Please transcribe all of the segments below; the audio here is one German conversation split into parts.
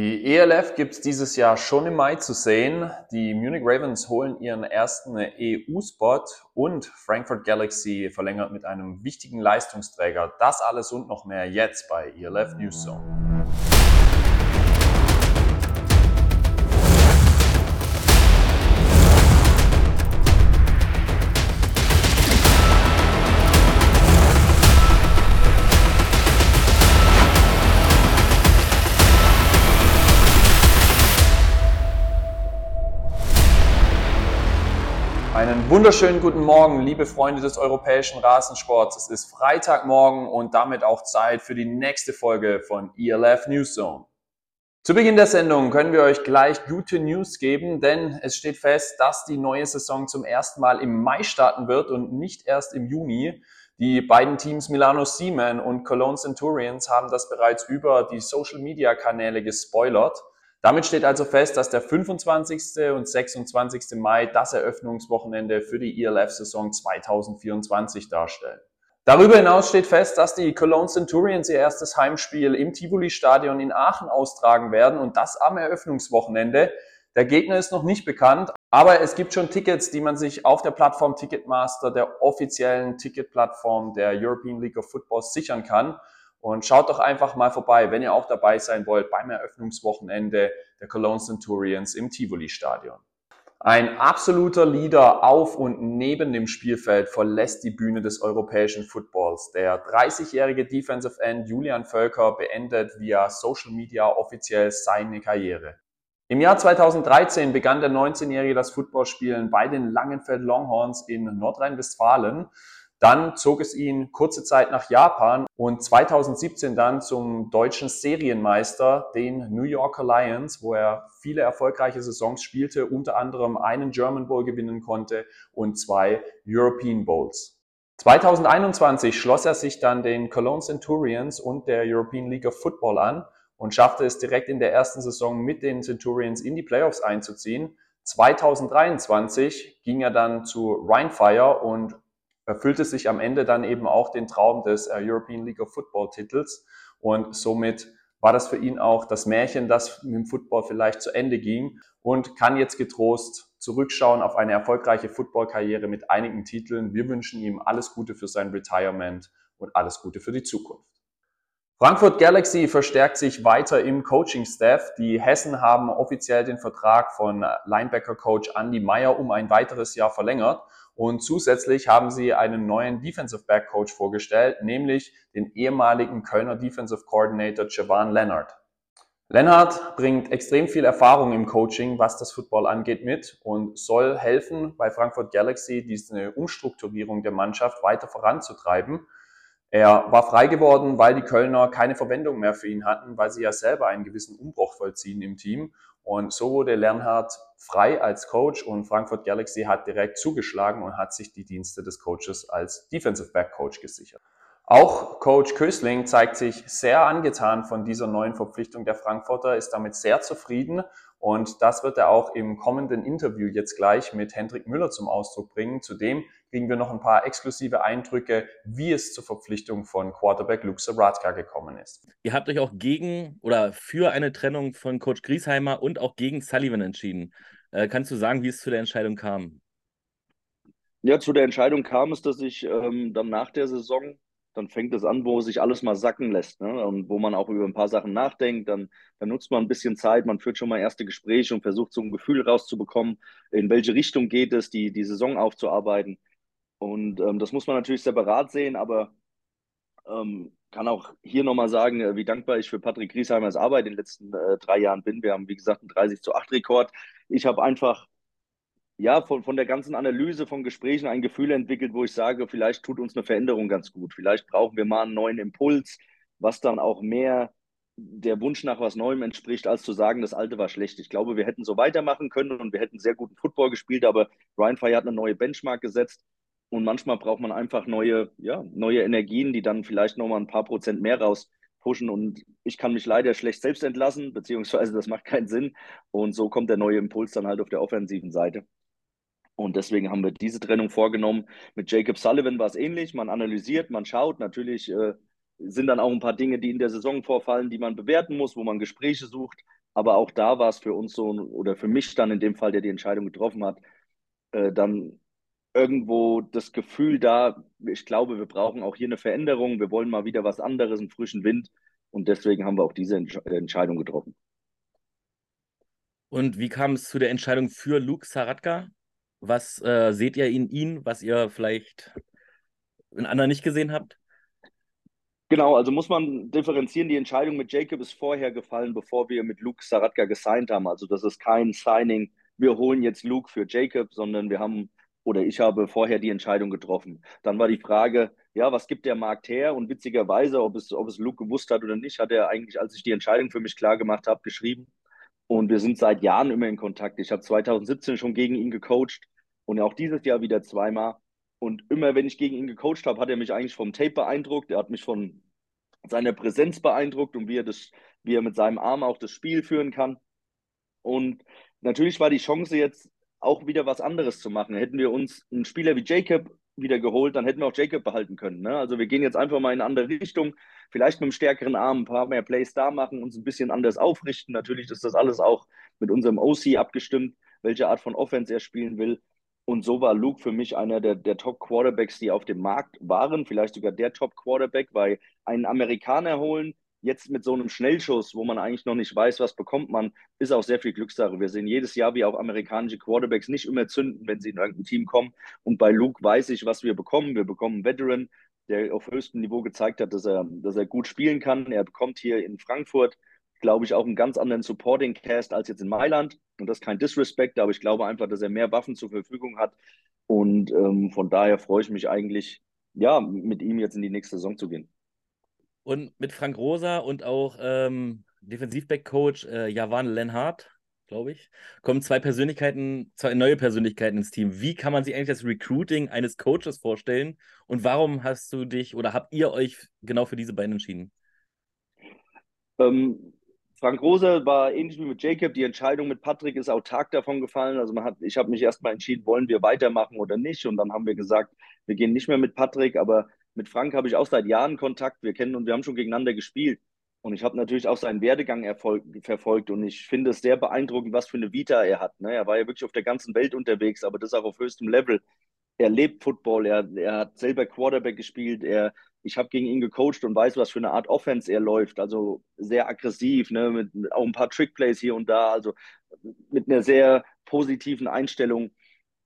Die ELF gibt es dieses Jahr schon im Mai zu sehen. Die Munich Ravens holen ihren ersten EU-Spot und Frankfurt Galaxy verlängert mit einem wichtigen Leistungsträger. Das alles und noch mehr jetzt bei ELF News Zone. Wunderschönen guten Morgen, liebe Freunde des europäischen Rasensports. Es ist Freitagmorgen und damit auch Zeit für die nächste Folge von ELF News Zone. Zu Beginn der Sendung können wir euch gleich gute News geben, denn es steht fest, dass die neue Saison zum ersten Mal im Mai starten wird und nicht erst im Juni. Die beiden Teams Milano Seaman und Cologne Centurions haben das bereits über die Social Media Kanäle gespoilert. Damit steht also fest, dass der 25. und 26. Mai das Eröffnungswochenende für die ELF-Saison 2024 darstellen. Darüber hinaus steht fest, dass die Cologne Centurions ihr erstes Heimspiel im Tivoli-Stadion in Aachen austragen werden und das am Eröffnungswochenende. Der Gegner ist noch nicht bekannt, aber es gibt schon Tickets, die man sich auf der Plattform Ticketmaster, der offiziellen Ticketplattform der European League of Football, sichern kann. Und schaut doch einfach mal vorbei, wenn ihr auch dabei sein wollt beim Eröffnungswochenende der Cologne Centurions im Tivoli-Stadion. Ein absoluter Leader auf und neben dem Spielfeld verlässt die Bühne des europäischen Footballs. Der 30-jährige Defensive End Julian Völker beendet via Social Media offiziell seine Karriere. Im Jahr 2013 begann der 19-Jährige das Footballspielen bei den Langenfeld Longhorns in Nordrhein-Westfalen. Dann zog es ihn kurze Zeit nach Japan und 2017 dann zum deutschen Serienmeister, den New Yorker Lions, wo er viele erfolgreiche Saisons spielte, unter anderem einen German Bowl gewinnen konnte und zwei European Bowls. 2021 schloss er sich dann den Cologne Centurions und der European League of Football an und schaffte es direkt in der ersten Saison mit den Centurions in die Playoffs einzuziehen. 2023 ging er dann zu Rheinfire und erfüllte sich am Ende dann eben auch den Traum des äh, European League of Football Titels und somit war das für ihn auch das Märchen, das mit dem Football vielleicht zu Ende ging und kann jetzt getrost zurückschauen auf eine erfolgreiche Footballkarriere mit einigen Titeln. Wir wünschen ihm alles Gute für sein Retirement und alles Gute für die Zukunft. Frankfurt Galaxy verstärkt sich weiter im Coaching-Staff. Die Hessen haben offiziell den Vertrag von Linebacker-Coach Andy Meyer um ein weiteres Jahr verlängert und zusätzlich haben sie einen neuen Defensive Back Coach vorgestellt, nämlich den ehemaligen Kölner Defensive Coordinator Javan Leonard. Leonard bringt extrem viel Erfahrung im Coaching, was das Football angeht, mit und soll helfen, bei Frankfurt Galaxy diese Umstrukturierung der Mannschaft weiter voranzutreiben. Er war frei geworden, weil die Kölner keine Verwendung mehr für ihn hatten, weil sie ja selber einen gewissen Umbruch vollziehen im Team. Und so wurde Lernhardt frei als Coach und Frankfurt Galaxy hat direkt zugeschlagen und hat sich die Dienste des Coaches als Defensive Back Coach gesichert. Auch Coach Kösling zeigt sich sehr angetan von dieser neuen Verpflichtung der Frankfurter, ist damit sehr zufrieden und das wird er auch im kommenden Interview jetzt gleich mit Hendrik Müller zum Ausdruck bringen. Zudem kriegen wir noch ein paar exklusive Eindrücke, wie es zur Verpflichtung von Quarterback Luke Saratka gekommen ist. Ihr habt euch auch gegen oder für eine Trennung von Coach Griesheimer und auch gegen Sullivan entschieden. Äh, kannst du sagen, wie es zu der Entscheidung kam? Ja, zu der Entscheidung kam es, dass ich ähm, dann nach der Saison dann fängt es an, wo sich alles mal sacken lässt ne? und wo man auch über ein paar Sachen nachdenkt. Dann, dann nutzt man ein bisschen Zeit, man führt schon mal erste Gespräche und versucht so ein Gefühl rauszubekommen, in welche Richtung geht es, die, die Saison aufzuarbeiten. Und ähm, das muss man natürlich separat sehen, aber ähm, kann auch hier nochmal sagen, äh, wie dankbar ich für Patrick Griesheimers Arbeit in den letzten äh, drei Jahren bin. Wir haben, wie gesagt, einen 30 zu 8 Rekord. Ich habe einfach ja, von, von der ganzen Analyse von Gesprächen ein Gefühl entwickelt, wo ich sage, vielleicht tut uns eine Veränderung ganz gut. Vielleicht brauchen wir mal einen neuen Impuls, was dann auch mehr der Wunsch nach was Neuem entspricht, als zu sagen, das Alte war schlecht. Ich glaube, wir hätten so weitermachen können und wir hätten sehr guten Football gespielt, aber Ryan Fire hat eine neue Benchmark gesetzt und manchmal braucht man einfach neue, ja, neue Energien, die dann vielleicht nochmal ein paar Prozent mehr rauspushen und ich kann mich leider schlecht selbst entlassen, beziehungsweise das macht keinen Sinn und so kommt der neue Impuls dann halt auf der offensiven Seite. Und deswegen haben wir diese Trennung vorgenommen. Mit Jacob Sullivan war es ähnlich. Man analysiert, man schaut. Natürlich äh, sind dann auch ein paar Dinge, die in der Saison vorfallen, die man bewerten muss, wo man Gespräche sucht. Aber auch da war es für uns so, oder für mich dann in dem Fall, der die Entscheidung getroffen hat, äh, dann irgendwo das Gefühl da, ich glaube, wir brauchen auch hier eine Veränderung, wir wollen mal wieder was anderes, einen frischen Wind. Und deswegen haben wir auch diese Entsch Entscheidung getroffen. Und wie kam es zu der Entscheidung für Luke Saratka? Was äh, seht ihr in ihn, was ihr vielleicht in anderen nicht gesehen habt? Genau, also muss man differenzieren. Die Entscheidung mit Jacob ist vorher gefallen, bevor wir mit Luke Saratka gesigned haben. Also das ist kein Signing, wir holen jetzt Luke für Jacob, sondern wir haben oder ich habe vorher die Entscheidung getroffen. Dann war die Frage, ja, was gibt der Markt her? Und witzigerweise, ob es, ob es Luke gewusst hat oder nicht, hat er eigentlich, als ich die Entscheidung für mich klar gemacht habe, geschrieben. Und wir sind seit Jahren immer in Kontakt. Ich habe 2017 schon gegen ihn gecoacht und auch dieses Jahr wieder zweimal. Und immer, wenn ich gegen ihn gecoacht habe, hat er mich eigentlich vom Tape beeindruckt. Er hat mich von seiner Präsenz beeindruckt und wie er, das, wie er mit seinem Arm auch das Spiel führen kann. Und natürlich war die Chance jetzt auch wieder was anderes zu machen. Hätten wir uns einen Spieler wie Jacob wieder geholt, dann hätten wir auch Jacob behalten können. Ne? Also wir gehen jetzt einfach mal in eine andere Richtung, vielleicht mit einem stärkeren Arm, ein paar mehr Plays da machen, uns ein bisschen anders aufrichten. Natürlich ist das alles auch mit unserem OC abgestimmt, welche Art von Offense er spielen will. Und so war Luke für mich einer der, der Top-Quarterbacks, die auf dem Markt waren, vielleicht sogar der Top-Quarterback, weil einen Amerikaner holen, jetzt mit so einem Schnellschuss, wo man eigentlich noch nicht weiß, was bekommt man, ist auch sehr viel Glückssache. Wir sehen jedes Jahr, wie auch amerikanische Quarterbacks nicht immer zünden, wenn sie in irgendein Team kommen. Und bei Luke weiß ich, was wir bekommen. Wir bekommen einen Veteran, der auf höchstem Niveau gezeigt hat, dass er, dass er gut spielen kann. Er bekommt hier in Frankfurt glaube ich, auch einen ganz anderen Supporting Cast als jetzt in Mailand. Und das ist kein Disrespect, aber ich glaube einfach, dass er mehr Waffen zur Verfügung hat. Und ähm, von daher freue ich mich eigentlich, ja, mit ihm jetzt in die nächste Saison zu gehen. Und mit Frank Rosa und auch ähm, Defensivback-Coach äh, Javan Lenhardt, glaube ich, kommen zwei Persönlichkeiten, zwei neue Persönlichkeiten ins Team. Wie kann man sich eigentlich das Recruiting eines Coaches vorstellen? Und warum hast du dich oder habt ihr euch genau für diese beiden entschieden? Ähm, Frank Rose war ähnlich wie mit Jacob. Die Entscheidung mit Patrick ist autark davon gefallen. Also man hat, ich habe mich erstmal entschieden, wollen wir weitermachen oder nicht. Und dann haben wir gesagt, wir gehen nicht mehr mit Patrick, aber mit Frank habe ich auch seit Jahren Kontakt. Wir kennen und wir haben schon gegeneinander gespielt. Und ich habe natürlich auch seinen Werdegang verfolgt und ich finde es sehr beeindruckend, was für eine Vita er hat. Ne? Er war ja wirklich auf der ganzen Welt unterwegs, aber das auch auf höchstem Level. Er lebt Football, er, er hat selber Quarterback gespielt, er ich habe gegen ihn gecoacht und weiß, was für eine Art Offense er läuft. Also sehr aggressiv, ne, mit auch ein paar Trickplays hier und da, also mit einer sehr positiven Einstellung.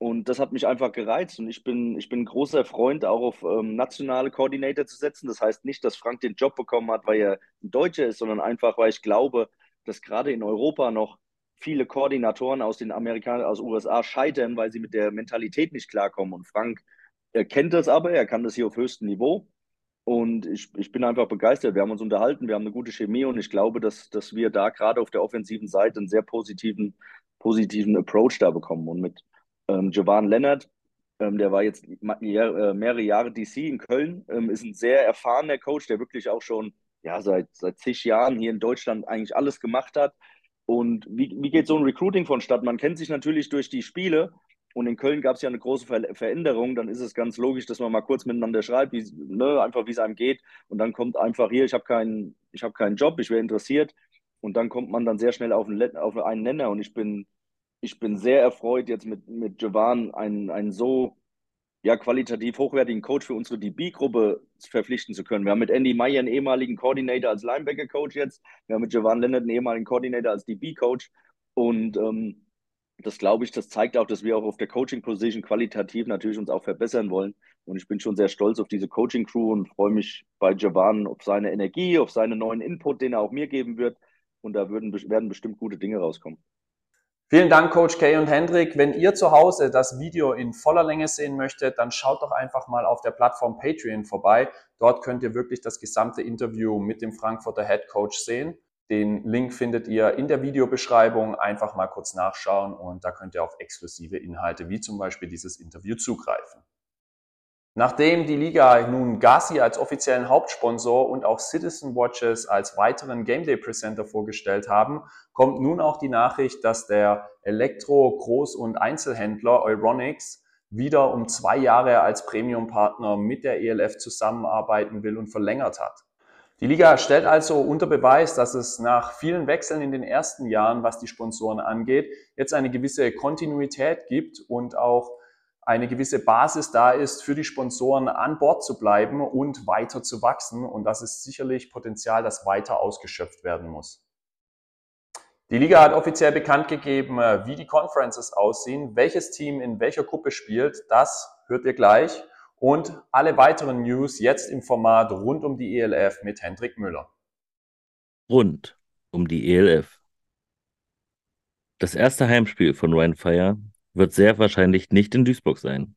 Und das hat mich einfach gereizt. Und ich bin, ich bin großer Freund, auch auf ähm, nationale Koordinator zu setzen. Das heißt nicht, dass Frank den Job bekommen hat, weil er ein Deutscher ist, sondern einfach, weil ich glaube, dass gerade in Europa noch viele Koordinatoren aus den Amerikanern, aus USA scheitern, weil sie mit der Mentalität nicht klarkommen. Und Frank er kennt das aber, er kann das hier auf höchstem Niveau. Und ich, ich bin einfach begeistert. Wir haben uns unterhalten, wir haben eine gute Chemie und ich glaube, dass, dass wir da gerade auf der offensiven Seite einen sehr positiven, positiven Approach da bekommen. Und mit ähm, Jovan Lennart, ähm, der war jetzt äh, mehrere Jahre DC in Köln, ähm, ist ein sehr erfahrener Coach, der wirklich auch schon ja, seit, seit zig Jahren hier in Deutschland eigentlich alles gemacht hat. Und wie, wie geht so ein Recruiting vonstatten? Man kennt sich natürlich durch die Spiele, und in Köln gab es ja eine große Ver Veränderung, dann ist es ganz logisch, dass man mal kurz miteinander schreibt, ne, einfach wie es einem geht. Und dann kommt einfach hier, ich habe keinen, hab keinen Job, ich wäre interessiert. Und dann kommt man dann sehr schnell auf einen, auf einen Nenner. Und ich bin, ich bin sehr erfreut, jetzt mit, mit Jovan einen, einen so ja, qualitativ hochwertigen Coach für unsere DB-Gruppe verpflichten zu können. Wir haben mit Andy Meyer einen ehemaligen Coordinator als Linebacker-Coach jetzt. Wir haben mit Jovan Leonard einen ehemaligen Coordinator als DB-Coach. Und ähm, das glaube ich, das zeigt auch, dass wir auch auf der Coaching-Position qualitativ natürlich uns auch verbessern wollen. Und ich bin schon sehr stolz auf diese Coaching-Crew und freue mich bei Javan auf seine Energie, auf seinen neuen Input, den er auch mir geben wird. Und da würden, werden bestimmt gute Dinge rauskommen. Vielen Dank, Coach Kay und Hendrik. Wenn ihr zu Hause das Video in voller Länge sehen möchtet, dann schaut doch einfach mal auf der Plattform Patreon vorbei. Dort könnt ihr wirklich das gesamte Interview mit dem Frankfurter Head Coach sehen. Den Link findet ihr in der Videobeschreibung. Einfach mal kurz nachschauen und da könnt ihr auf exklusive Inhalte wie zum Beispiel dieses Interview zugreifen. Nachdem die Liga nun Gazi als offiziellen Hauptsponsor und auch Citizen Watches als weiteren Game Day Presenter vorgestellt haben, kommt nun auch die Nachricht, dass der Elektro-, Groß- und Einzelhändler Euronics wieder um zwei Jahre als Premium-Partner mit der ELF zusammenarbeiten will und verlängert hat. Die Liga stellt also unter Beweis, dass es nach vielen Wechseln in den ersten Jahren, was die Sponsoren angeht, jetzt eine gewisse Kontinuität gibt und auch eine gewisse Basis da ist, für die Sponsoren an Bord zu bleiben und weiter zu wachsen. Und das ist sicherlich Potenzial, das weiter ausgeschöpft werden muss. Die Liga hat offiziell bekannt gegeben, äh, wie die Conferences aussehen, welches Team in welcher Gruppe spielt. Das hört ihr gleich und alle weiteren News jetzt im Format rund um die ELF mit Hendrik Müller. Rund um die ELF. Das erste Heimspiel von Ryan Fire wird sehr wahrscheinlich nicht in Duisburg sein,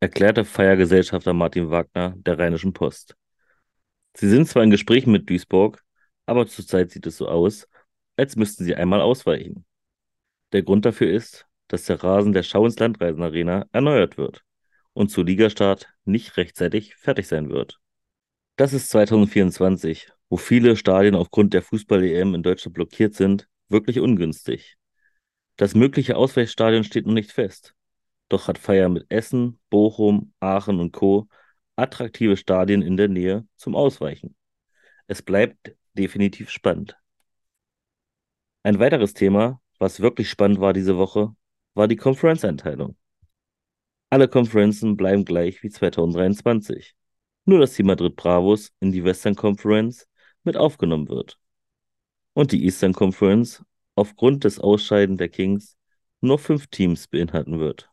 erklärte Feiergesellschafter Martin Wagner der Rheinischen Post. Sie sind zwar in Gesprächen mit Duisburg, aber zurzeit sieht es so aus, als müssten sie einmal ausweichen. Der Grund dafür ist, dass der Rasen der Schau ins Landreisen Arena erneuert wird und zu Ligastart nicht rechtzeitig fertig sein wird. Das ist 2024, wo viele Stadien aufgrund der Fußball-EM in Deutschland blockiert sind, wirklich ungünstig. Das mögliche Ausweichstadion steht noch nicht fest. Doch hat Feier mit Essen, Bochum, Aachen und Co. attraktive Stadien in der Nähe zum Ausweichen. Es bleibt definitiv spannend. Ein weiteres Thema, was wirklich spannend war diese Woche, war die Konferenzeinteilung. Alle Konferenzen bleiben gleich wie 2023. Nur dass die Madrid Bravos in die Western Conference mit aufgenommen wird. Und die Eastern Conference aufgrund des Ausscheiden der Kings nur fünf Teams beinhalten wird.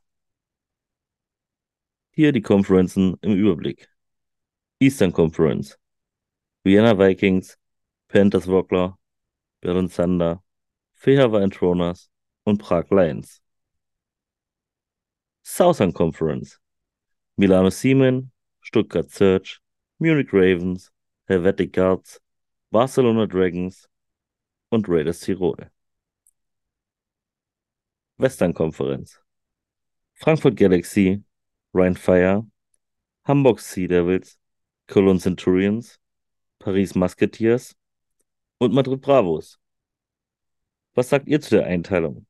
Hier die Conferenzen im Überblick. Eastern Conference. Vienna Vikings, Panthers Rockler, Berlin Thunder, Feher Tronas und Prag Lions. Southern Conference. Milano Siemen, Stuttgart Search, Munich Ravens, Helvetic Guards, Barcelona Dragons und Raiders Tirol. Western Conference. Frankfurt Galaxy, Rhein Fire, Hamburg Sea Devils, Cologne Centurions, Paris Musketeers und Madrid Bravos. Was sagt ihr zu der Einteilung?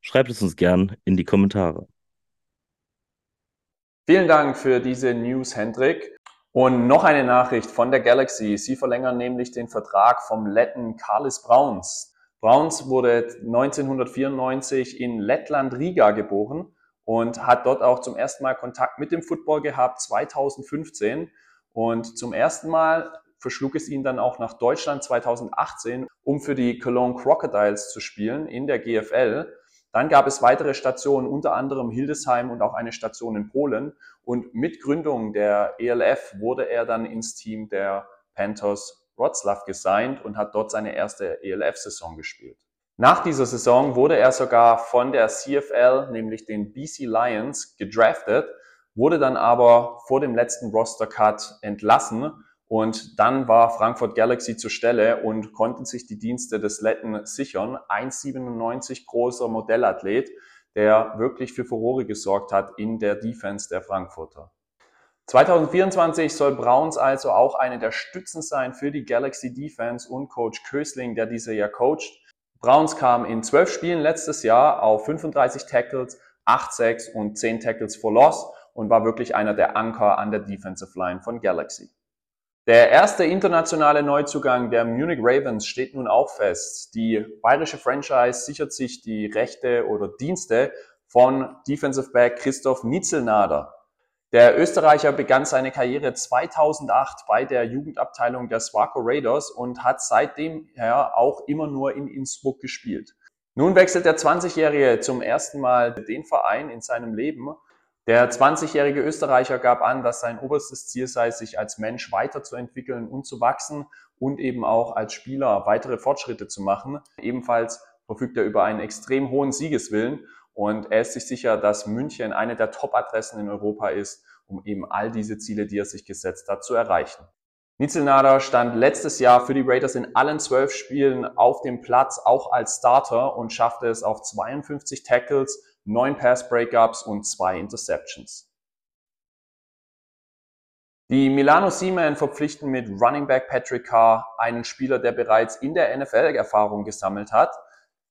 Schreibt es uns gern in die Kommentare. Vielen Dank für diese News, Hendrik. Und noch eine Nachricht von der Galaxy. Sie verlängern nämlich den Vertrag vom Letten Carlis Browns. Browns wurde 1994 in Lettland Riga geboren und hat dort auch zum ersten Mal Kontakt mit dem Football gehabt 2015 und zum ersten Mal verschlug es ihn dann auch nach Deutschland 2018, um für die Cologne Crocodiles zu spielen in der GFL. Dann gab es weitere Stationen, unter anderem Hildesheim und auch eine Station in Polen. Und mit Gründung der ELF wurde er dann ins Team der Panthers Wroclaw gesigned und hat dort seine erste ELF-Saison gespielt. Nach dieser Saison wurde er sogar von der CFL, nämlich den BC Lions, gedraftet, wurde dann aber vor dem letzten Roster-Cut entlassen und dann war Frankfurt Galaxy zur Stelle und konnten sich die Dienste des Letten sichern. 1,97 großer Modellathlet, der wirklich für Furore gesorgt hat in der Defense der Frankfurter. 2024 soll Browns also auch eine der Stützen sein für die Galaxy Defense und Coach Kösling, der diese ja coacht. Browns kam in zwölf Spielen letztes Jahr auf 35 Tackles, 8 Sacks und 10 Tackles for Loss und war wirklich einer der Anker an der Defensive Line von Galaxy. Der erste internationale Neuzugang der Munich Ravens steht nun auch fest. Die bayerische Franchise sichert sich die Rechte oder Dienste von Defensive Back Christoph Nitzelnader. Der Österreicher begann seine Karriere 2008 bei der Jugendabteilung der Swaco Raiders und hat seitdem her auch immer nur in Innsbruck gespielt. Nun wechselt der 20-Jährige zum ersten Mal den Verein in seinem Leben der 20-jährige Österreicher gab an, dass sein oberstes Ziel sei, sich als Mensch weiterzuentwickeln und zu wachsen und eben auch als Spieler weitere Fortschritte zu machen. Ebenfalls verfügt er über einen extrem hohen Siegeswillen und er ist sich sicher, dass München eine der Top-Adressen in Europa ist, um eben all diese Ziele, die er sich gesetzt hat, zu erreichen. Nitzelnader stand letztes Jahr für die Raiders in allen zwölf Spielen auf dem Platz, auch als Starter und schaffte es auf 52 Tackles, neun Pass-Breakups und zwei Interceptions. Die Milano Seamen verpflichten mit Running Back Patrick Carr einen Spieler, der bereits in der NFL Erfahrung gesammelt hat.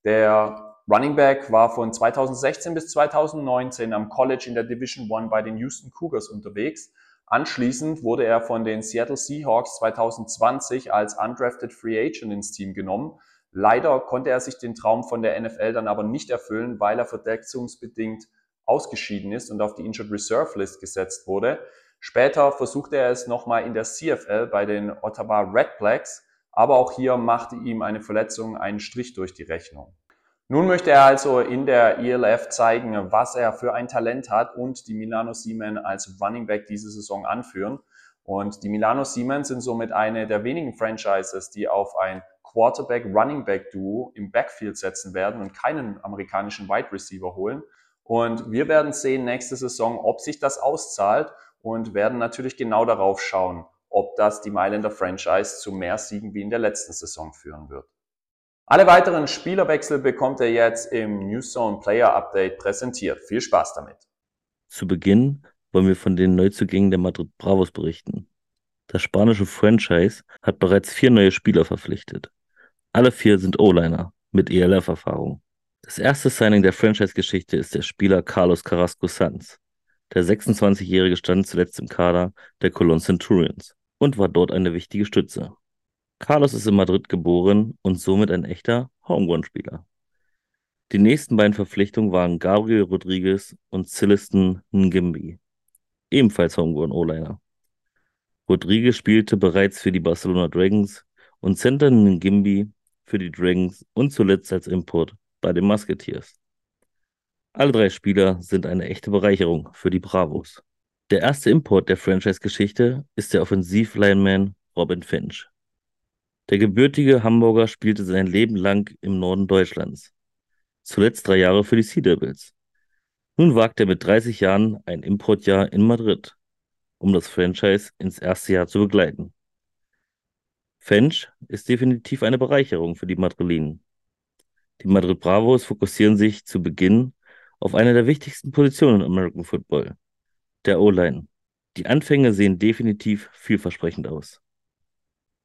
Der Running Back war von 2016 bis 2019 am College in der Division One bei den Houston Cougars unterwegs, Anschließend wurde er von den Seattle Seahawks 2020 als undrafted Free Agent ins Team genommen. Leider konnte er sich den Traum von der NFL dann aber nicht erfüllen, weil er verletzungsbedingt ausgeschieden ist und auf die Injured Reserve List gesetzt wurde. Später versuchte er es nochmal in der CFL bei den Ottawa Red Blacks, aber auch hier machte ihm eine Verletzung einen Strich durch die Rechnung. Nun möchte er also in der ELF zeigen, was er für ein Talent hat und die Milano Seamen als Running Back diese Saison anführen. Und die Milano Seamen sind somit eine der wenigen Franchises, die auf ein Quarterback-Running Back-Duo im Backfield setzen werden und keinen amerikanischen Wide Receiver holen. Und wir werden sehen nächste Saison, ob sich das auszahlt und werden natürlich genau darauf schauen, ob das die Mailänder Franchise zu mehr Siegen wie in der letzten Saison führen wird. Alle weiteren Spielerwechsel bekommt er jetzt im Newzone Player Update präsentiert. Viel Spaß damit. Zu Beginn wollen wir von den Neuzugängen der Madrid Bravos berichten. Das spanische Franchise hat bereits vier neue Spieler verpflichtet. Alle vier sind O-Liner mit ELF-Erfahrung. Das erste Signing der Franchise-Geschichte ist der Spieler Carlos Carrasco Sanz. Der 26-Jährige stand zuletzt im Kader der Cologne Centurions und war dort eine wichtige Stütze. Carlos ist in Madrid geboren und somit ein echter Homegrown-Spieler. Die nächsten beiden Verpflichtungen waren Gabriel Rodriguez und Celestin Ngimbi, ebenfalls Homegrown O-Liner. Rodriguez spielte bereits für die Barcelona Dragons und Center Ngimbi für die Dragons und zuletzt als Import bei den Musketeers. Alle drei Spieler sind eine echte Bereicherung für die Bravos. Der erste Import der Franchise-Geschichte ist der Offensiv-Lineman Robin Finch. Der gebürtige Hamburger spielte sein Leben lang im Norden Deutschlands, zuletzt drei Jahre für die Sea Devils. Nun wagt er mit 30 Jahren ein Importjahr in Madrid, um das Franchise ins erste Jahr zu begleiten. Fench ist definitiv eine Bereicherung für die Madrilinen. Die Madrid Bravos fokussieren sich zu Beginn auf eine der wichtigsten Positionen im American Football, der O-Line. Die Anfänge sehen definitiv vielversprechend aus.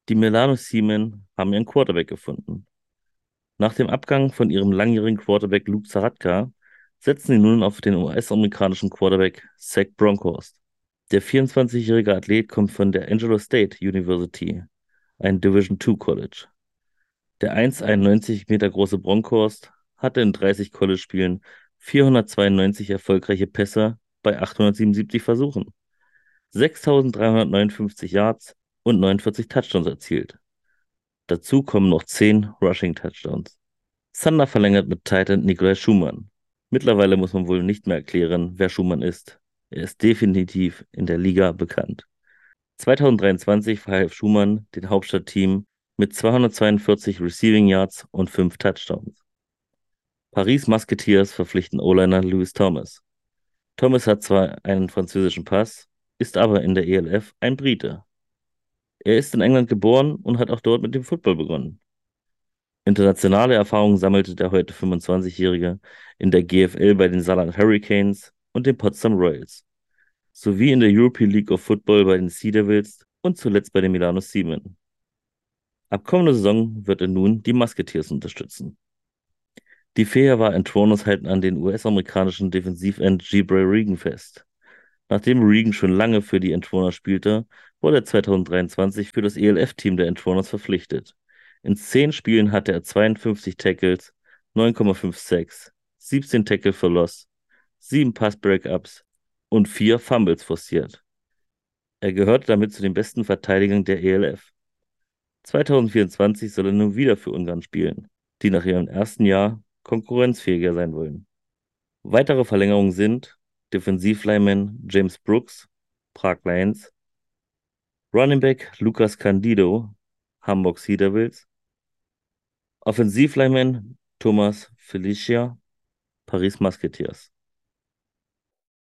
Die Milano Seamen haben ihren Quarterback gefunden. Nach dem Abgang von ihrem langjährigen Quarterback Luke Zaratka setzen sie nun auf den US-amerikanischen Quarterback Zach Bronkhorst. Der 24-jährige Athlet kommt von der Angelo State University, ein Division II College. Der 1,91 Meter große Bronkhorst hatte in 30 College-Spielen 492 erfolgreiche Pässe bei 877 Versuchen, 6359 Yards und 49 Touchdowns erzielt. Dazu kommen noch 10 Rushing Touchdowns. Sander verlängert mit Titan Nikolai Schumann. Mittlerweile muss man wohl nicht mehr erklären, wer Schumann ist. Er ist definitiv in der Liga bekannt. 2023 verhalf Schumann den Hauptstadtteam mit 242 Receiving Yards und 5 Touchdowns. Paris Musketeers verpflichten O-Liner Louis Thomas. Thomas hat zwar einen französischen Pass, ist aber in der ELF ein Brite. Er ist in England geboren und hat auch dort mit dem Football begonnen. Internationale Erfahrungen sammelte der heute 25-Jährige in der GFL bei den Saarland Hurricanes und den Potsdam Royals, sowie in der European League of Football bei den Sea Devils und zuletzt bei den Milano Seamen. Ab kommender Saison wird er nun die Musketeers unterstützen. Die Fäher war Antronos halten an den US-amerikanischen Defensivend Gibray Regan fest. Nachdem Regan schon lange für die Entwarner spielte, wurde er 2023 für das ELF-Team der Entwarners verpflichtet. In zehn Spielen hatte er 52 Tackles, 9,5 Sacks, 17 Tackle for Loss, 7 Pass-Breakups und 4 Fumbles forciert. Er gehörte damit zu den besten Verteidigern der ELF. 2024 soll er nun wieder für Ungarn spielen, die nach ihrem ersten Jahr konkurrenzfähiger sein wollen. Weitere Verlängerungen sind Defensivlineman James Brooks, Prag Lions, Running Back Lucas Candido, Hamburg Sea Devils, Offensivlineman Thomas Felicia, Paris Musketeers.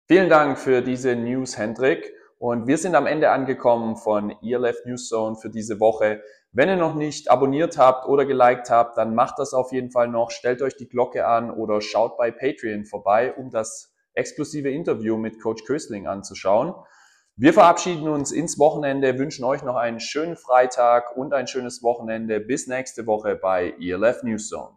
Vielen Dank für diese News, Hendrik. Und wir sind am Ende angekommen von ELF News Zone für diese Woche. Wenn ihr noch nicht abonniert habt oder geliked habt, dann macht das auf jeden Fall noch. Stellt euch die Glocke an oder schaut bei Patreon vorbei, um das exklusive Interview mit Coach Köstling anzuschauen. Wir verabschieden uns ins Wochenende, wünschen euch noch einen schönen Freitag und ein schönes Wochenende. Bis nächste Woche bei ELF News Zone.